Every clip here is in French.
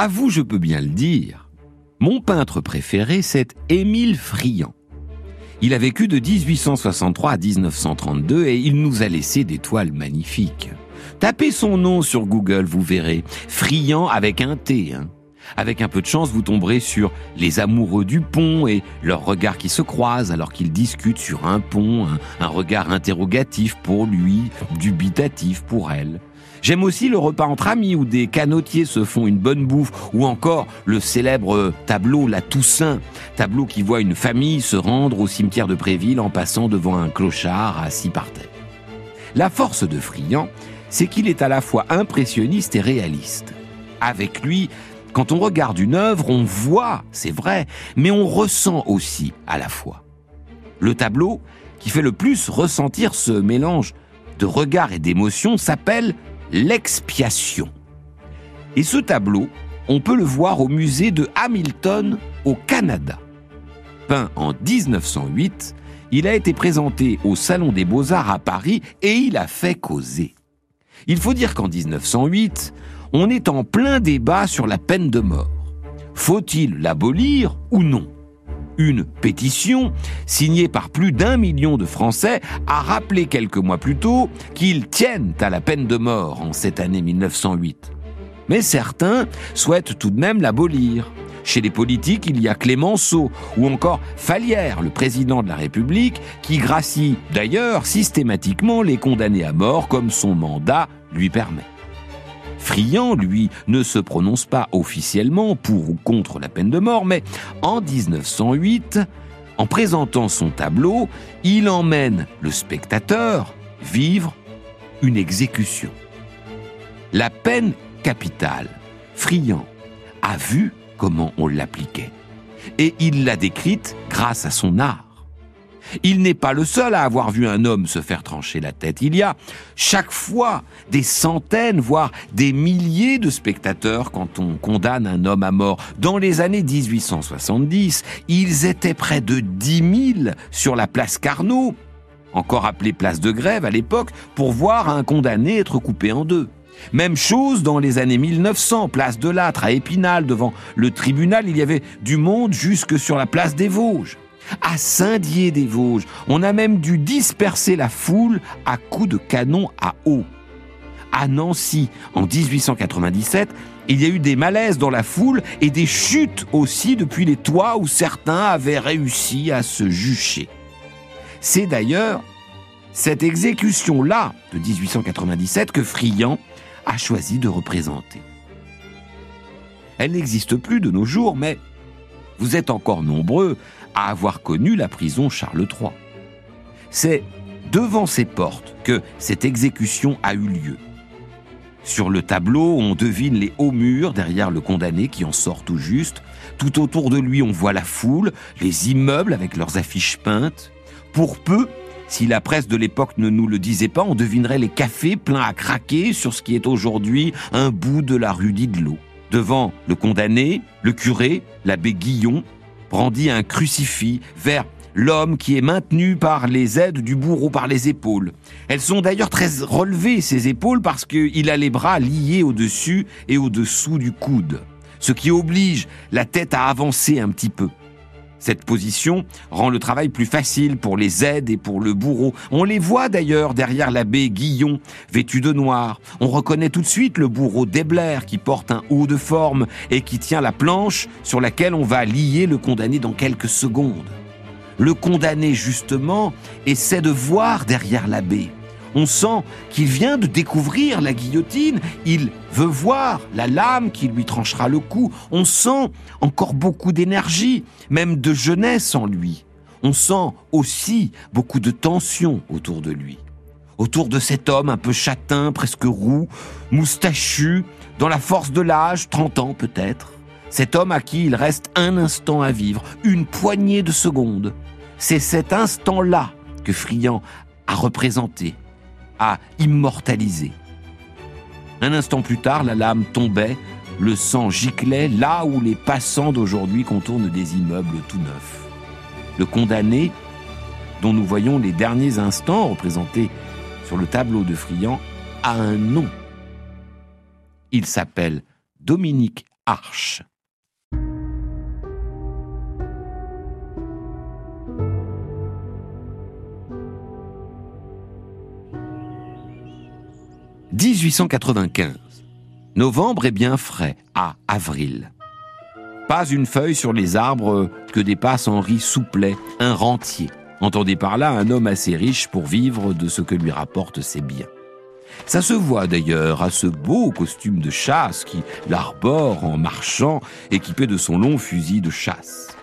À vous, je peux bien le dire. Mon peintre préféré, c'est Émile Friand. Il a vécu de 1863 à 1932 et il nous a laissé des toiles magnifiques. Tapez son nom sur Google, vous verrez. Friand avec un T. Hein. Avec un peu de chance, vous tomberez sur les amoureux du pont et leurs regards qui se croisent alors qu'ils discutent sur un pont, un, regard interrogatif pour lui, dubitatif pour elle. J'aime aussi le repas entre amis où des canotiers se font une bonne bouffe ou encore le célèbre tableau La Toussaint, tableau qui voit une famille se rendre au cimetière de Préville en passant devant un clochard assis par terre. La force de Friand, c'est qu'il est à la fois impressionniste et réaliste. Avec lui, quand on regarde une œuvre, on voit, c'est vrai, mais on ressent aussi à la fois. Le tableau qui fait le plus ressentir ce mélange de regard et d'émotion s'appelle l'expiation. Et ce tableau, on peut le voir au musée de Hamilton au Canada. Peint en 1908, il a été présenté au Salon des Beaux-Arts à Paris et il a fait causer. Il faut dire qu'en 1908, on est en plein débat sur la peine de mort. Faut-il l'abolir ou non? Une pétition, signée par plus d'un million de Français, a rappelé quelques mois plus tôt qu'ils tiennent à la peine de mort en cette année 1908. Mais certains souhaitent tout de même l'abolir. Chez les politiques, il y a Clémenceau ou encore Falière, le président de la République, qui gracie d'ailleurs systématiquement les condamnés à mort comme son mandat lui permet. Friand, lui, ne se prononce pas officiellement pour ou contre la peine de mort, mais en 1908, en présentant son tableau, il emmène le spectateur vivre une exécution. La peine capitale, Friand a vu comment on l'appliquait. Et il l'a décrite grâce à son art. Il n'est pas le seul à avoir vu un homme se faire trancher la tête. Il y a chaque fois des centaines, voire des milliers de spectateurs quand on condamne un homme à mort. Dans les années 1870, ils étaient près de 10 000 sur la place Carnot, encore appelée place de grève à l'époque, pour voir un condamné être coupé en deux. Même chose dans les années 1900, place de Lâtre à Épinal, devant le tribunal, il y avait du monde jusque sur la place des Vosges. À Saint-Dié-des-Vosges, on a même dû disperser la foule à coups de canon à eau. À Nancy, en 1897, il y a eu des malaises dans la foule et des chutes aussi depuis les toits où certains avaient réussi à se jucher. C'est d'ailleurs cette exécution-là de 1897 que Friand a choisi de représenter. Elle n'existe plus de nos jours, mais vous êtes encore nombreux à avoir connu la prison Charles III. C'est devant ses portes que cette exécution a eu lieu. Sur le tableau, on devine les hauts murs derrière le condamné qui en sort tout juste. Tout autour de lui, on voit la foule, les immeubles avec leurs affiches peintes. Pour peu, si la presse de l'époque ne nous le disait pas, on devinerait les cafés pleins à craquer sur ce qui est aujourd'hui un bout de la rue d'Idlot. Devant le condamné, le curé, l'abbé Guillon, brandit un crucifix vers l'homme qui est maintenu par les aides du bourreau, par les épaules. Elles sont d'ailleurs très relevées, ces épaules, parce qu'il a les bras liés au-dessus et au-dessous du coude, ce qui oblige la tête à avancer un petit peu. Cette position rend le travail plus facile pour les aides et pour le bourreau. On les voit d'ailleurs derrière l'abbé Guillon, vêtu de noir. On reconnaît tout de suite le bourreau Debler qui porte un haut de forme et qui tient la planche sur laquelle on va lier le condamné dans quelques secondes. Le condamné, justement, essaie de voir derrière l'abbé. On sent qu'il vient de découvrir la guillotine, il veut voir la lame qui lui tranchera le cou. On sent encore beaucoup d'énergie, même de jeunesse en lui. On sent aussi beaucoup de tension autour de lui. Autour de cet homme un peu châtain, presque roux, moustachu, dans la force de l'âge, 30 ans peut-être. Cet homme à qui il reste un instant à vivre, une poignée de secondes. C'est cet instant-là que Friand a représenté à immortaliser. Un instant plus tard, la lame tombait, le sang giclait là où les passants d'aujourd'hui contournent des immeubles tout neufs. Le condamné, dont nous voyons les derniers instants représentés sur le tableau de Friand, a un nom. Il s'appelle Dominique Arche. « 1895. Novembre est bien frais, à avril. Pas une feuille sur les arbres que dépasse Henri Souplet, un rentier. Entendez par là un homme assez riche pour vivre de ce que lui rapportent ses biens. Ça se voit d'ailleurs à ce beau costume de chasse qui l'arbore en marchant, équipé de son long fusil de chasse.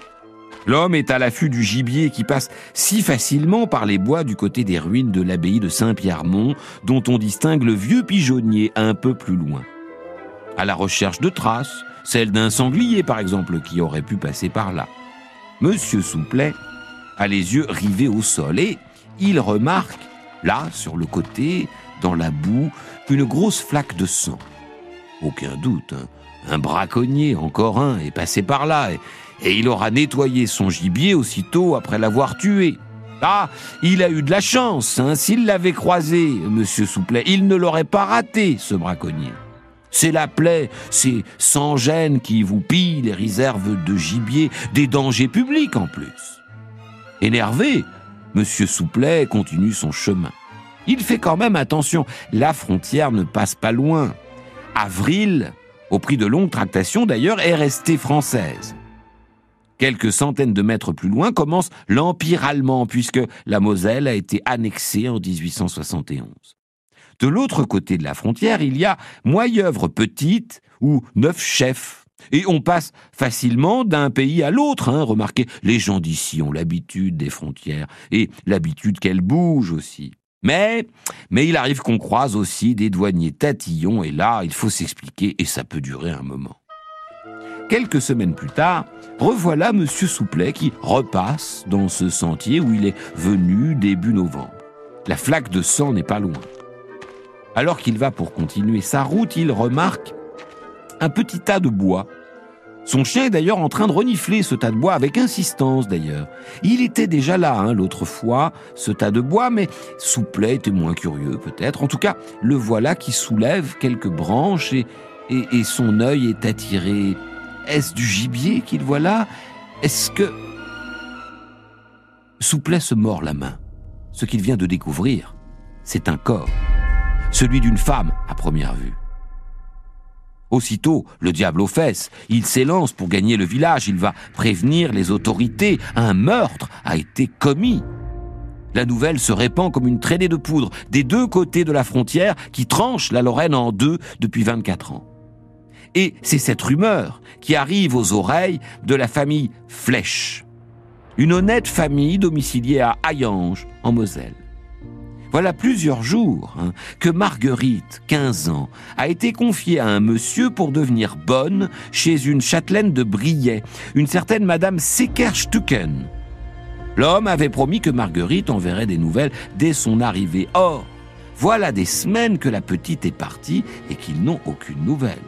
L'homme est à l'affût du gibier qui passe si facilement par les bois du côté des ruines de l'abbaye de Saint-Pierremont, dont on distingue le vieux pigeonnier un peu plus loin. À la recherche de traces, celle d'un sanglier par exemple qui aurait pu passer par là. Monsieur Souplet a les yeux rivés au sol et il remarque, là, sur le côté, dans la boue, une grosse flaque de sang. Aucun doute, hein. un braconnier, encore un, est passé par là et il aura nettoyé son gibier aussitôt après l'avoir tué. Ah, il a eu de la chance, hein. s'il l'avait croisé, monsieur Souplet, il ne l'aurait pas raté, ce braconnier. C'est la plaie, c'est sans gêne qui vous pille les réserves de gibier, des dangers publics en plus. Énervé, Monsieur Souplet continue son chemin. Il fait quand même attention, la frontière ne passe pas loin. Avril, au prix de longues tractations d'ailleurs, est restée française. Quelques centaines de mètres plus loin commence l'Empire allemand, puisque la Moselle a été annexée en 1871. De l'autre côté de la frontière, il y a Moyeuvre petite ou Neuf chefs. Et on passe facilement d'un pays à l'autre. Hein. Remarquez, les gens d'ici ont l'habitude des frontières et l'habitude qu'elles bougent aussi. Mais, mais il arrive qu'on croise aussi des douaniers tatillons et là, il faut s'expliquer et ça peut durer un moment. Quelques semaines plus tard, revoilà Monsieur Souplet qui repasse dans ce sentier où il est venu début novembre. La flaque de sang n'est pas loin. Alors qu'il va pour continuer sa route, il remarque un petit tas de bois. Son chien est d'ailleurs en train de renifler ce tas de bois avec insistance d'ailleurs. Il était déjà là hein, l'autre fois, ce tas de bois, mais Souplet était moins curieux peut-être. En tout cas, le voilà qui soulève quelques branches et son œil est attiré. Est-ce du gibier qu'il voit là? Est-ce que... Souplet se mord la main. Ce qu'il vient de découvrir, c'est un corps celui d'une femme à première vue. Aussitôt, le diable aux fesses, il s'élance pour gagner le village, il va prévenir les autorités, un meurtre a été commis. La nouvelle se répand comme une traînée de poudre des deux côtés de la frontière qui tranche la Lorraine en deux depuis 24 ans. Et c'est cette rumeur qui arrive aux oreilles de la famille Flèche, une honnête famille domiciliée à Hayange, en Moselle. Voilà plusieurs jours hein, que Marguerite, 15 ans, a été confiée à un monsieur pour devenir bonne chez une châtelaine de Briey, une certaine Madame Seckerstucken. L'homme avait promis que Marguerite enverrait des nouvelles dès son arrivée. Or, voilà des semaines que la petite est partie et qu'ils n'ont aucune nouvelle.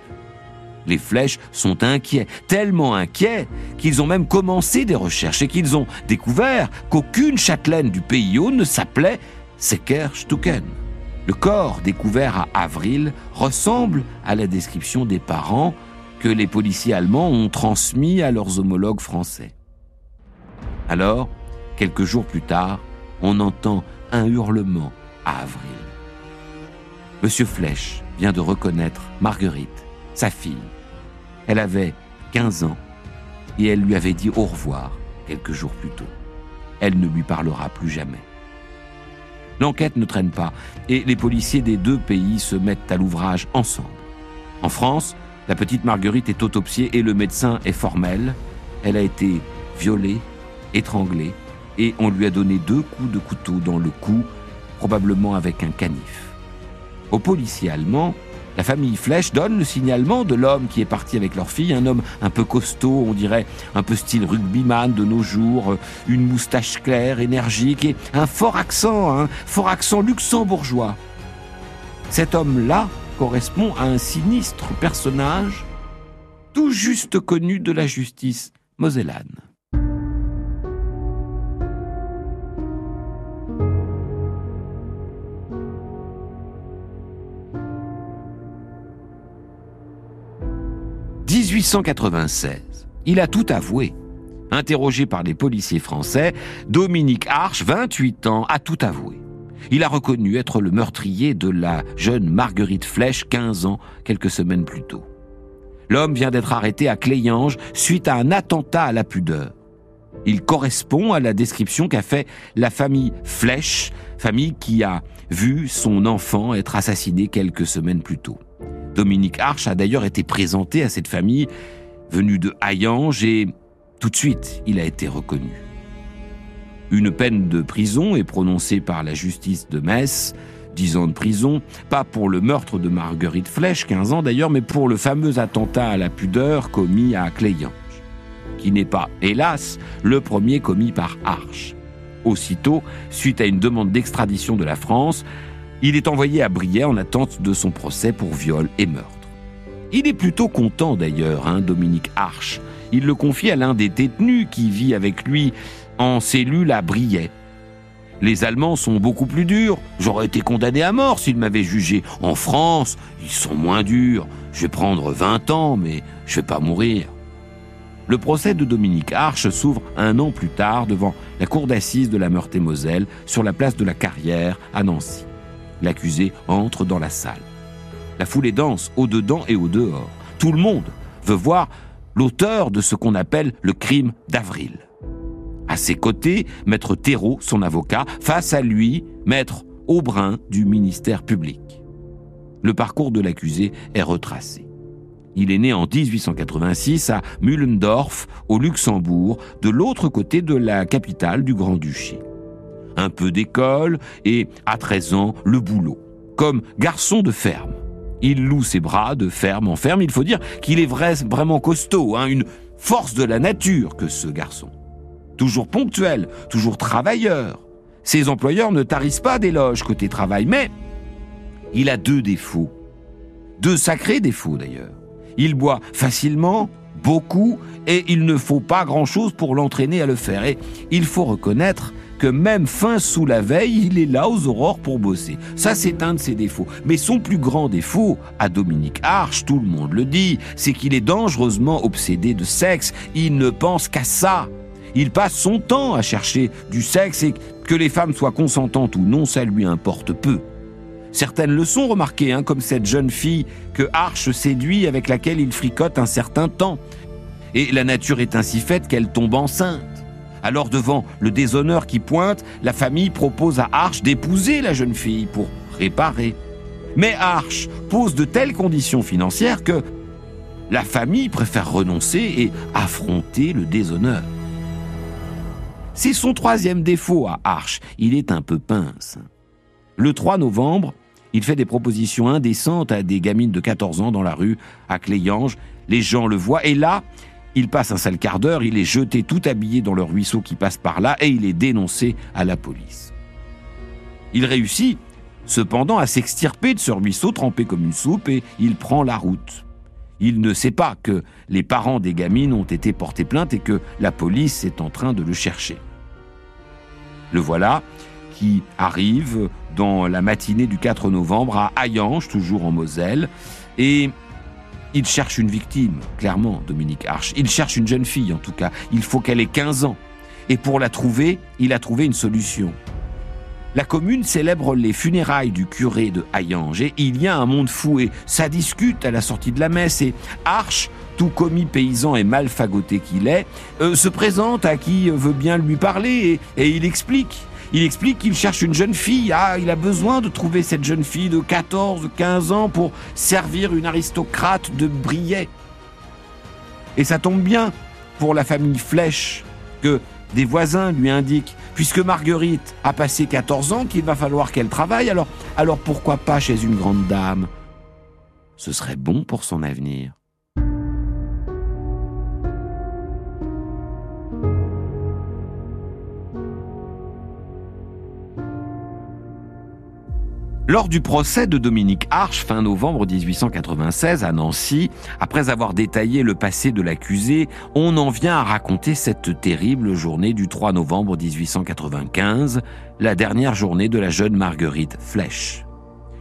Les flèches sont inquiets, tellement inquiets qu'ils ont même commencé des recherches et qu'ils ont découvert qu'aucune châtelaine du pays haut ne s'appelait Secker Stucken. Le corps découvert à Avril ressemble à la description des parents que les policiers allemands ont transmis à leurs homologues français. Alors, quelques jours plus tard, on entend un hurlement à Avril. Monsieur Flèche vient de reconnaître Marguerite, sa fille. Elle avait 15 ans et elle lui avait dit au revoir quelques jours plus tôt. Elle ne lui parlera plus jamais. L'enquête ne traîne pas et les policiers des deux pays se mettent à l'ouvrage ensemble. En France, la petite Marguerite est autopsiée et le médecin est formel. Elle a été violée, étranglée et on lui a donné deux coups de couteau dans le cou, probablement avec un canif. Aux policiers allemands, la famille Flèche donne le signalement de l'homme qui est parti avec leur fille, un homme un peu costaud, on dirait un peu style rugbyman de nos jours, euh, une moustache claire, énergique et un fort accent, un fort accent luxembourgeois. Cet homme-là correspond à un sinistre personnage tout juste connu de la justice mosellane. « 1896, il a tout avoué. Interrogé par les policiers français, Dominique Arche, 28 ans, a tout avoué. Il a reconnu être le meurtrier de la jeune Marguerite Flèche, 15 ans, quelques semaines plus tôt. L'homme vient d'être arrêté à Cléange suite à un attentat à la pudeur. Il correspond à la description qu'a fait la famille Flèche, famille qui a vu son enfant être assassiné quelques semaines plus tôt. Dominique Arche a d'ailleurs été présenté à cette famille venue de Hayange et tout de suite il a été reconnu. Une peine de prison est prononcée par la justice de Metz, 10 ans de prison, pas pour le meurtre de Marguerite Flèche, 15 ans d'ailleurs, mais pour le fameux attentat à la pudeur commis à Cléange, qui n'est pas, hélas, le premier commis par Arche. Aussitôt, suite à une demande d'extradition de la France, il est envoyé à Briey en attente de son procès pour viol et meurtre. Il est plutôt content d'ailleurs, hein, Dominique Arche. Il le confie à l'un des détenus qui vit avec lui en cellule à Briey. Les Allemands sont beaucoup plus durs. J'aurais été condamné à mort s'ils m'avaient jugé. En France, ils sont moins durs. Je vais prendre 20 ans, mais je vais pas mourir. Le procès de Dominique Arche s'ouvre un an plus tard devant la cour d'assises de la Meurthe-et-Moselle sur la place de la Carrière à Nancy. L'accusé entre dans la salle. La foule est dense, au-dedans et au-dehors. Tout le monde veut voir l'auteur de ce qu'on appelle le crime d'avril. À ses côtés, maître Thérault, son avocat, face à lui, maître Aubrin du ministère public. Le parcours de l'accusé est retracé. Il est né en 1886 à Mühlendorf, au Luxembourg, de l'autre côté de la capitale du Grand-Duché. Un peu d'école et, à 13 ans, le boulot. Comme garçon de ferme. Il loue ses bras de ferme en ferme. Il faut dire qu'il est vraiment costaud, hein, une force de la nature que ce garçon toujours ponctuel, toujours travailleur. Ses employeurs ne tarissent pas d'éloges côté travail, mais il a deux défauts. Deux sacrés défauts d'ailleurs. Il boit facilement, beaucoup, et il ne faut pas grand-chose pour l'entraîner à le faire. Et il faut reconnaître que même fin sous la veille, il est là aux aurores pour bosser. Ça, c'est un de ses défauts. Mais son plus grand défaut, à Dominique Arche, tout le monde le dit, c'est qu'il est dangereusement obsédé de sexe. Il ne pense qu'à ça. Il passe son temps à chercher du sexe et que les femmes soient consentantes ou non, ça lui importe peu. Certaines le sont remarquées, hein, comme cette jeune fille que Arche séduit avec laquelle il fricote un certain temps. Et la nature est ainsi faite qu'elle tombe enceinte. Alors devant le déshonneur qui pointe, la famille propose à Arche d'épouser la jeune fille pour réparer. Mais Arche pose de telles conditions financières que la famille préfère renoncer et affronter le déshonneur. C'est son troisième défaut à Arche. Il est un peu pince. Le 3 novembre, il fait des propositions indécentes à des gamines de 14 ans dans la rue, à Cléange. Les gens le voient et là, il passe un sale quart d'heure, il est jeté tout habillé dans le ruisseau qui passe par là et il est dénoncé à la police. Il réussit cependant à s'extirper de ce ruisseau trempé comme une soupe et il prend la route. Il ne sait pas que les parents des gamines ont été portés plainte et que la police est en train de le chercher. Le voilà qui arrive dans la matinée du 4 novembre à Hayange, toujours en Moselle, et il cherche une victime, clairement, Dominique Arche. Il cherche une jeune fille, en tout cas. Il faut qu'elle ait 15 ans. Et pour la trouver, il a trouvé une solution. La commune célèbre les funérailles du curé de Hayange et il y a un monde fou et ça discute à la sortie de la messe et Arche, tout commis paysan et mal fagoté qu'il est, euh, se présente à qui veut bien lui parler et il explique. Il explique qu'il cherche une jeune fille. Ah, il a besoin de trouver cette jeune fille de 14, 15 ans pour servir une aristocrate de Briey. Et ça tombe bien pour la famille Flèche que des voisins lui indiquent, puisque Marguerite a passé 14 ans, qu'il va falloir qu'elle travaille, alors, alors pourquoi pas chez une grande dame? Ce serait bon pour son avenir. Lors du procès de Dominique Arche, fin novembre 1896 à Nancy, après avoir détaillé le passé de l'accusé, on en vient à raconter cette terrible journée du 3 novembre 1895, la dernière journée de la jeune Marguerite Flèche.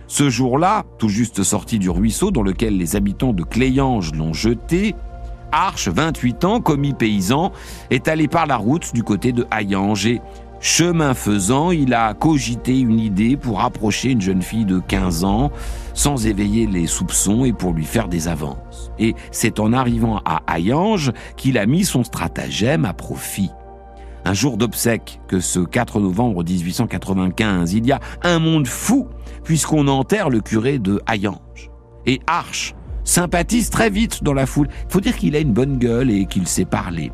Ce jour-là, tout juste sorti du ruisseau dans lequel les habitants de Cléange l'ont jeté, Arche, 28 ans, commis paysan, est allé par la route du côté de Hayange et, chemin faisant, il a cogité une idée pour approcher une jeune fille de 15 ans sans éveiller les soupçons et pour lui faire des avances. Et c'est en arrivant à Hayange qu'il a mis son stratagème à profit. Un jour d'obsèques que ce 4 novembre 1895, il y a un monde fou puisqu'on enterre le curé de Hayange. Et Arche sympathise très vite dans la foule. Faut dire qu'il a une bonne gueule et qu'il sait parler.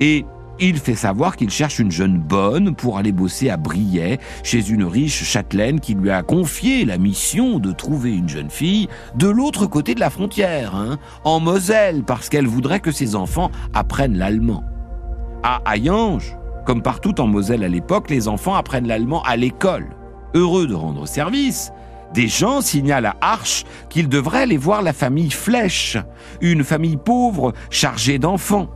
Et il fait savoir qu'il cherche une jeune bonne pour aller bosser à Briey, chez une riche châtelaine qui lui a confié la mission de trouver une jeune fille de l'autre côté de la frontière, hein, en Moselle, parce qu'elle voudrait que ses enfants apprennent l'allemand. À Hayange, comme partout en Moselle à l'époque, les enfants apprennent l'allemand à l'école. Heureux de rendre service, des gens signalent à Arche qu'il devrait aller voir la famille Flèche, une famille pauvre chargée d'enfants.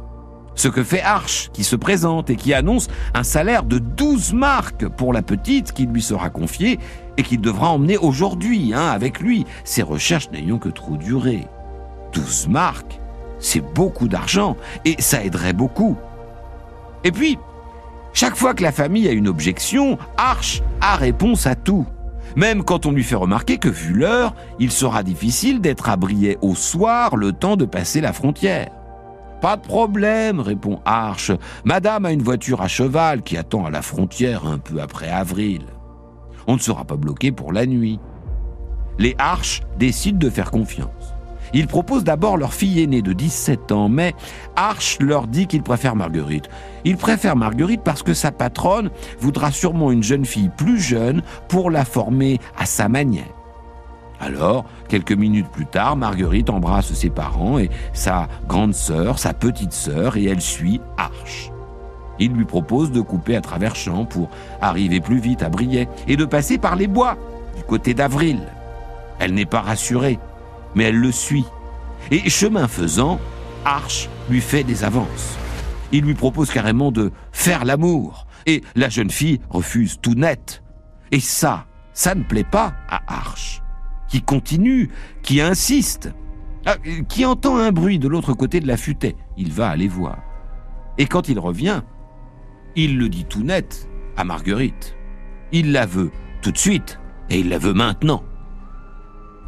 Ce que fait Arche, qui se présente et qui annonce un salaire de 12 marques pour la petite qui lui sera confiée et qu'il devra emmener aujourd'hui hein, avec lui, ses recherches n'ayant que trop duré. 12 marques, c'est beaucoup d'argent et ça aiderait beaucoup. Et puis, chaque fois que la famille a une objection, Arche a réponse à tout. Même quand on lui fait remarquer que, vu l'heure, il sera difficile d'être à au soir le temps de passer la frontière. Pas de problème, répond Arche. Madame a une voiture à cheval qui attend à la frontière un peu après avril. On ne sera pas bloqué pour la nuit. Les Arches décident de faire confiance. Ils proposent d'abord leur fille aînée de 17 ans, mais Arche leur dit qu'il préfère Marguerite. Il préfère Marguerite parce que sa patronne voudra sûrement une jeune fille plus jeune pour la former à sa manière. Alors, quelques minutes plus tard, Marguerite embrasse ses parents et sa grande sœur, sa petite sœur, et elle suit Arche. Il lui propose de couper à travers champs pour arriver plus vite à Briey et de passer par les bois, du côté d'Avril. Elle n'est pas rassurée mais elle le suit. Et chemin faisant, Arche lui fait des avances. Il lui propose carrément de faire l'amour, et la jeune fille refuse tout net. Et ça, ça ne plaît pas à Arche, qui continue, qui insiste, ah, qui entend un bruit de l'autre côté de la futaie. Il va aller voir. Et quand il revient, il le dit tout net à Marguerite. Il la veut tout de suite, et il la veut maintenant.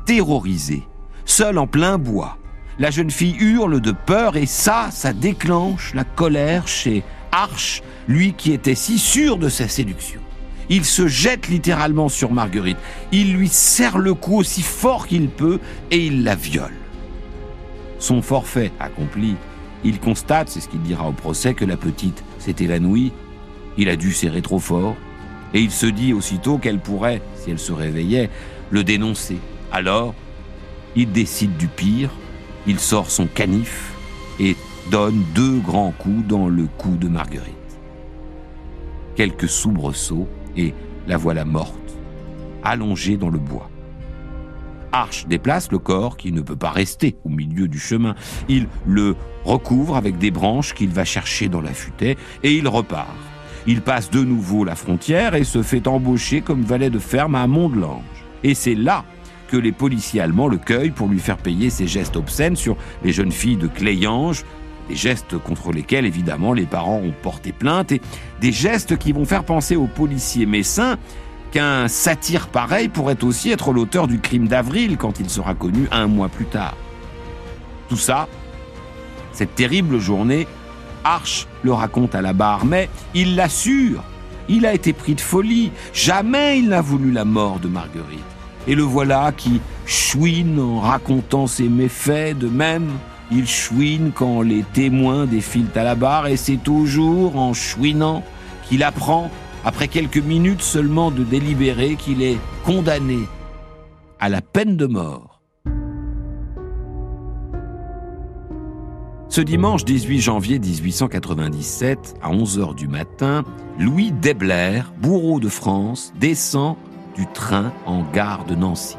Terrorisée, seule en plein bois. La jeune fille hurle de peur et ça, ça déclenche la colère chez Arche, lui qui était si sûr de sa séduction. Il se jette littéralement sur Marguerite. Il lui serre le cou aussi fort qu'il peut et il la viole. Son forfait accompli, il constate, c'est ce qu'il dira au procès, que la petite s'est évanouie. Il a dû serrer trop fort et il se dit aussitôt qu'elle pourrait, si elle se réveillait, le dénoncer. Alors, il décide du pire, il sort son canif et donne deux grands coups dans le cou de Marguerite. Quelques soubresauts et la voilà morte, allongée dans le bois. Arche déplace le corps qui ne peut pas rester au milieu du chemin. Il le recouvre avec des branches qu'il va chercher dans la futaie et il repart. Il passe de nouveau la frontière et se fait embaucher comme valet de ferme à Mont-de-Lange. Et c'est là que les policiers allemands le cueillent pour lui faire payer ses gestes obscènes sur les jeunes filles de Cléange, des gestes contre lesquels évidemment les parents ont porté plainte et des gestes qui vont faire penser aux policiers messins qu'un satire pareil pourrait aussi être l'auteur du crime d'avril quand il sera connu un mois plus tard. Tout ça, cette terrible journée, Arche le raconte à la barre, mais il l'assure, il a été pris de folie, jamais il n'a voulu la mort de Marguerite. Et le voilà qui chouine en racontant ses méfaits de même. Il chouine quand les témoins défilent à la barre et c'est toujours en chouinant qu'il apprend, après quelques minutes seulement de délibérer, qu'il est condamné à la peine de mort. Ce dimanche 18 janvier 1897, à 11h du matin, Louis Debler, bourreau de France, descend du train en gare de Nancy.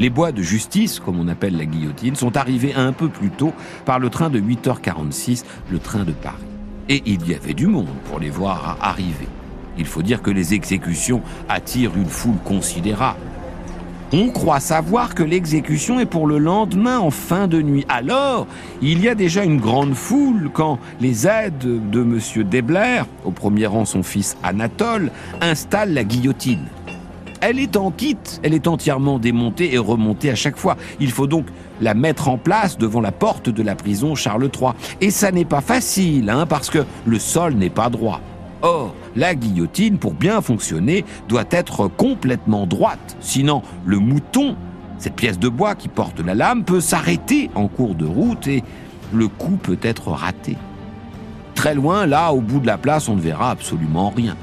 Les bois de justice, comme on appelle la guillotine, sont arrivés un peu plus tôt par le train de 8h46, le train de Paris. Et il y avait du monde pour les voir arriver. Il faut dire que les exécutions attirent une foule considérable. On croit savoir que l'exécution est pour le lendemain en fin de nuit. Alors, il y a déjà une grande foule quand les aides de M. Debler, au premier rang son fils Anatole, installent la guillotine. Elle est en kit, elle est entièrement démontée et remontée à chaque fois. Il faut donc la mettre en place devant la porte de la prison Charles III. Et ça n'est pas facile, hein, parce que le sol n'est pas droit. Or, la guillotine, pour bien fonctionner, doit être complètement droite. Sinon, le mouton, cette pièce de bois qui porte la lame, peut s'arrêter en cours de route et le coup peut être raté. Très loin, là, au bout de la place, on ne verra absolument rien.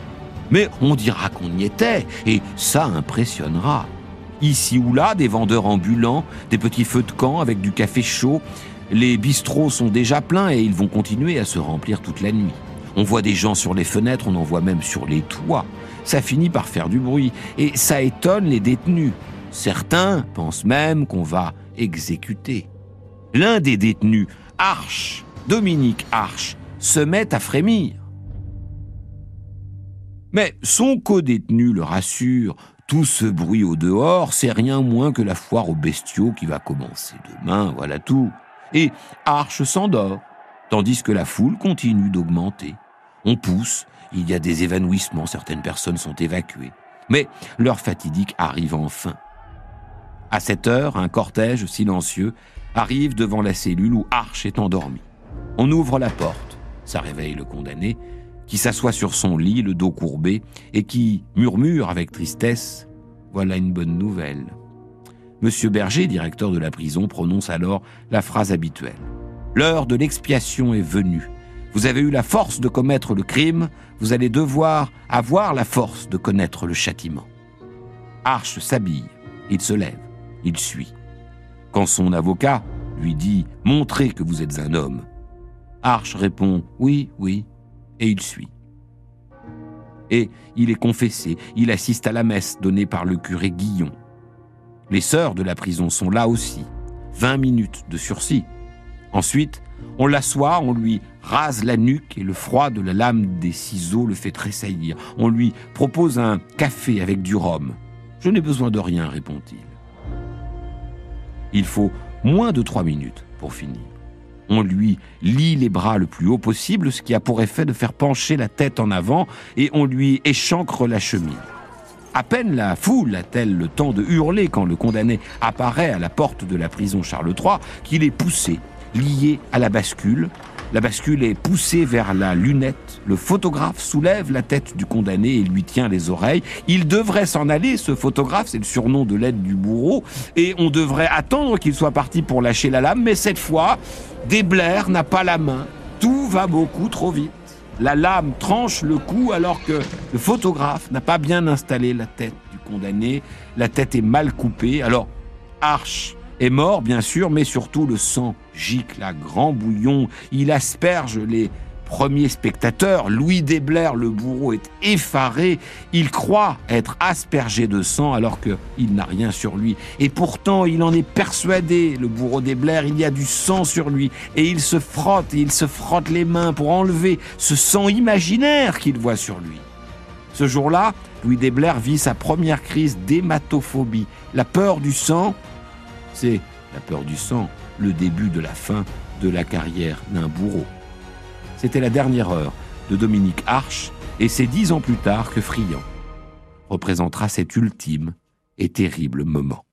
Mais on dira qu'on y était, et ça impressionnera. Ici ou là, des vendeurs ambulants, des petits feux de camp avec du café chaud. Les bistrots sont déjà pleins et ils vont continuer à se remplir toute la nuit. On voit des gens sur les fenêtres, on en voit même sur les toits. Ça finit par faire du bruit et ça étonne les détenus. Certains pensent même qu'on va exécuter. L'un des détenus, Arche, Dominique Arche, se met à frémir. Mais son co-détenu le rassure, tout ce bruit au dehors, c'est rien moins que la foire aux bestiaux qui va commencer demain, voilà tout. Et Arche s'endort, tandis que la foule continue d'augmenter. On pousse, il y a des évanouissements, certaines personnes sont évacuées. Mais l'heure fatidique arrive enfin. À cette heure, un cortège silencieux arrive devant la cellule où Arche est endormi. On ouvre la porte, ça réveille le condamné, qui s'assoit sur son lit, le dos courbé, et qui murmure avec tristesse Voilà une bonne nouvelle. Monsieur Berger, directeur de la prison, prononce alors la phrase habituelle. L'heure de l'expiation est venue. Vous avez eu la force de commettre le crime, vous allez devoir avoir la force de connaître le châtiment. Arche s'habille, il se lève, il suit. Quand son avocat lui dit Montrez que vous êtes un homme, Arche répond Oui, oui, et il suit. Et il est confessé, il assiste à la messe donnée par le curé Guillon. Les sœurs de la prison sont là aussi. 20 minutes de sursis. Ensuite, on l'assoit, on lui rase la nuque et le froid de la lame des ciseaux le fait tressaillir. On lui propose un café avec du rhum. Je n'ai besoin de rien, répond-il. Il faut moins de trois minutes pour finir. On lui lie les bras le plus haut possible, ce qui a pour effet de faire pencher la tête en avant, et on lui échancre la chemise. À peine la foule a-t-elle le temps de hurler quand le condamné apparaît à la porte de la prison Charles III qu'il est poussé, lié à la bascule, la bascule est poussée vers la lunette. Le photographe soulève la tête du condamné et lui tient les oreilles. Il devrait s'en aller, ce photographe, c'est le surnom de l'aide du bourreau, et on devrait attendre qu'il soit parti pour lâcher la lame, mais cette fois, Debler n'a pas la main. Tout va beaucoup trop vite. La lame tranche le cou alors que le photographe n'a pas bien installé la tête du condamné. La tête est mal coupée. Alors, Arche est mort, bien sûr, mais surtout le sang gicle à grand bouillon. Il asperge les premiers spectateurs. Louis Desbler, le bourreau, est effaré. Il croit être aspergé de sang alors qu'il n'a rien sur lui. Et pourtant, il en est persuadé, le bourreau Desbler, il y a du sang sur lui. Et il se frotte, et il se frotte les mains pour enlever ce sang imaginaire qu'il voit sur lui. Ce jour-là, Louis Desbler vit sa première crise d'hématophobie. La peur du sang, c'est la peur du sang, le début de la fin de la carrière d'un bourreau. C'était la dernière heure de Dominique Arche, et c'est dix ans plus tard que Friand représentera cet ultime et terrible moment.